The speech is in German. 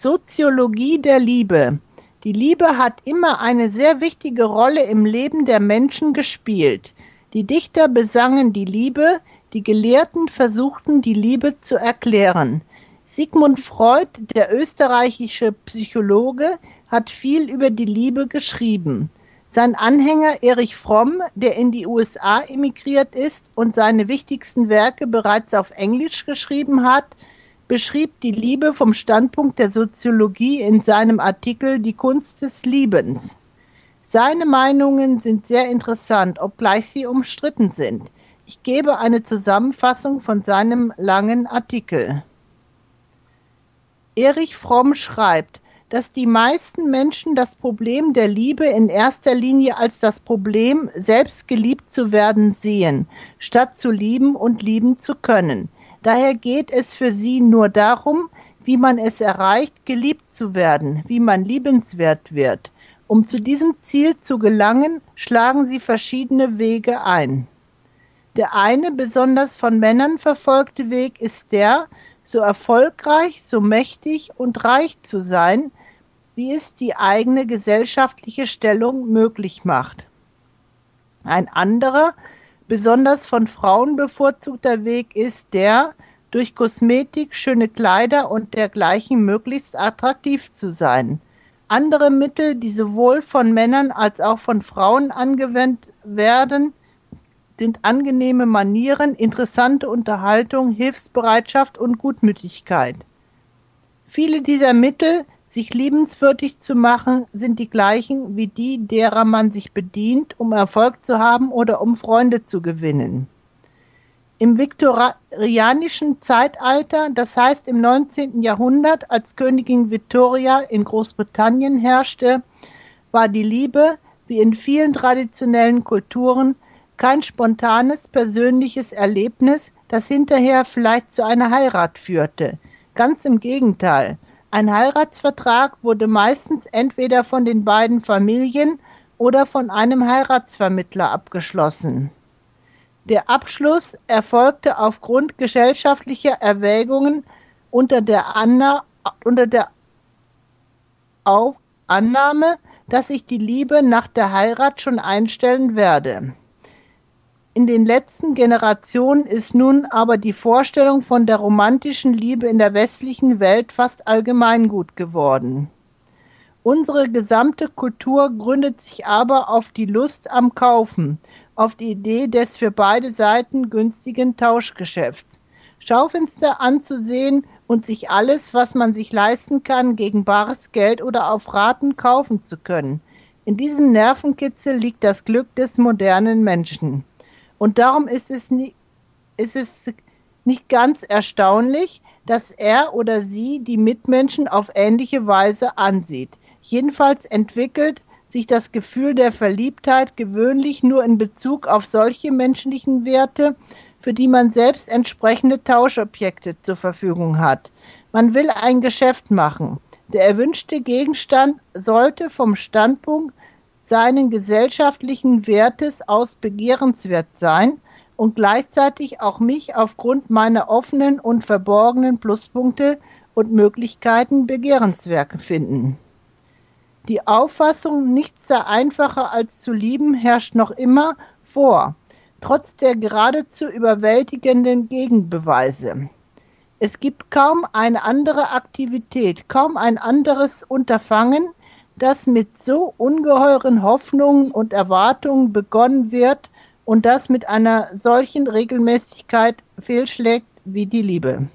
Soziologie der Liebe. Die Liebe hat immer eine sehr wichtige Rolle im Leben der Menschen gespielt. Die Dichter besangen die Liebe, die Gelehrten versuchten die Liebe zu erklären. Sigmund Freud, der österreichische Psychologe, hat viel über die Liebe geschrieben. Sein Anhänger Erich Fromm, der in die USA emigriert ist und seine wichtigsten Werke bereits auf Englisch geschrieben hat, beschrieb die Liebe vom Standpunkt der Soziologie in seinem Artikel Die Kunst des Liebens. Seine Meinungen sind sehr interessant, obgleich sie umstritten sind. Ich gebe eine Zusammenfassung von seinem langen Artikel. Erich Fromm schreibt, dass die meisten Menschen das Problem der Liebe in erster Linie als das Problem, selbst geliebt zu werden, sehen, statt zu lieben und lieben zu können. Daher geht es für sie nur darum, wie man es erreicht, geliebt zu werden, wie man liebenswert wird. Um zu diesem Ziel zu gelangen, schlagen sie verschiedene Wege ein. Der eine besonders von Männern verfolgte Weg ist der, so erfolgreich, so mächtig und reich zu sein, wie es die eigene gesellschaftliche Stellung möglich macht. Ein anderer, Besonders von Frauen bevorzugter Weg ist der, durch Kosmetik, schöne Kleider und dergleichen möglichst attraktiv zu sein. Andere Mittel, die sowohl von Männern als auch von Frauen angewendet werden, sind angenehme Manieren, interessante Unterhaltung, Hilfsbereitschaft und Gutmütigkeit. Viele dieser Mittel sich liebenswürdig zu machen, sind die gleichen wie die, derer man sich bedient, um Erfolg zu haben oder um Freunde zu gewinnen. Im viktorianischen Zeitalter, das heißt im 19. Jahrhundert, als Königin Victoria in Großbritannien herrschte, war die Liebe, wie in vielen traditionellen Kulturen, kein spontanes persönliches Erlebnis, das hinterher vielleicht zu einer Heirat führte. Ganz im Gegenteil. Ein Heiratsvertrag wurde meistens entweder von den beiden Familien oder von einem Heiratsvermittler abgeschlossen. Der Abschluss erfolgte aufgrund gesellschaftlicher Erwägungen unter der, Anna unter der Annahme, dass sich die Liebe nach der Heirat schon einstellen werde. In den letzten Generationen ist nun aber die Vorstellung von der romantischen Liebe in der westlichen Welt fast allgemeingut geworden. Unsere gesamte Kultur gründet sich aber auf die Lust am Kaufen, auf die Idee des für beide Seiten günstigen Tauschgeschäfts. Schaufenster anzusehen und sich alles, was man sich leisten kann, gegen bares Geld oder auf Raten kaufen zu können. In diesem Nervenkitzel liegt das Glück des modernen Menschen. Und darum ist es, nie, ist es nicht ganz erstaunlich, dass er oder sie die Mitmenschen auf ähnliche Weise ansieht. Jedenfalls entwickelt sich das Gefühl der Verliebtheit gewöhnlich nur in Bezug auf solche menschlichen Werte, für die man selbst entsprechende Tauschobjekte zur Verfügung hat. Man will ein Geschäft machen. Der erwünschte Gegenstand sollte vom Standpunkt seinen gesellschaftlichen Wertes aus begehrenswert sein und gleichzeitig auch mich aufgrund meiner offenen und verborgenen Pluspunkte und Möglichkeiten begehrenswert finden. Die Auffassung, nichts sei einfacher als zu lieben, herrscht noch immer vor, trotz der geradezu überwältigenden Gegenbeweise. Es gibt kaum eine andere Aktivität, kaum ein anderes Unterfangen, das mit so ungeheuren Hoffnungen und Erwartungen begonnen wird und das mit einer solchen Regelmäßigkeit fehlschlägt wie die Liebe.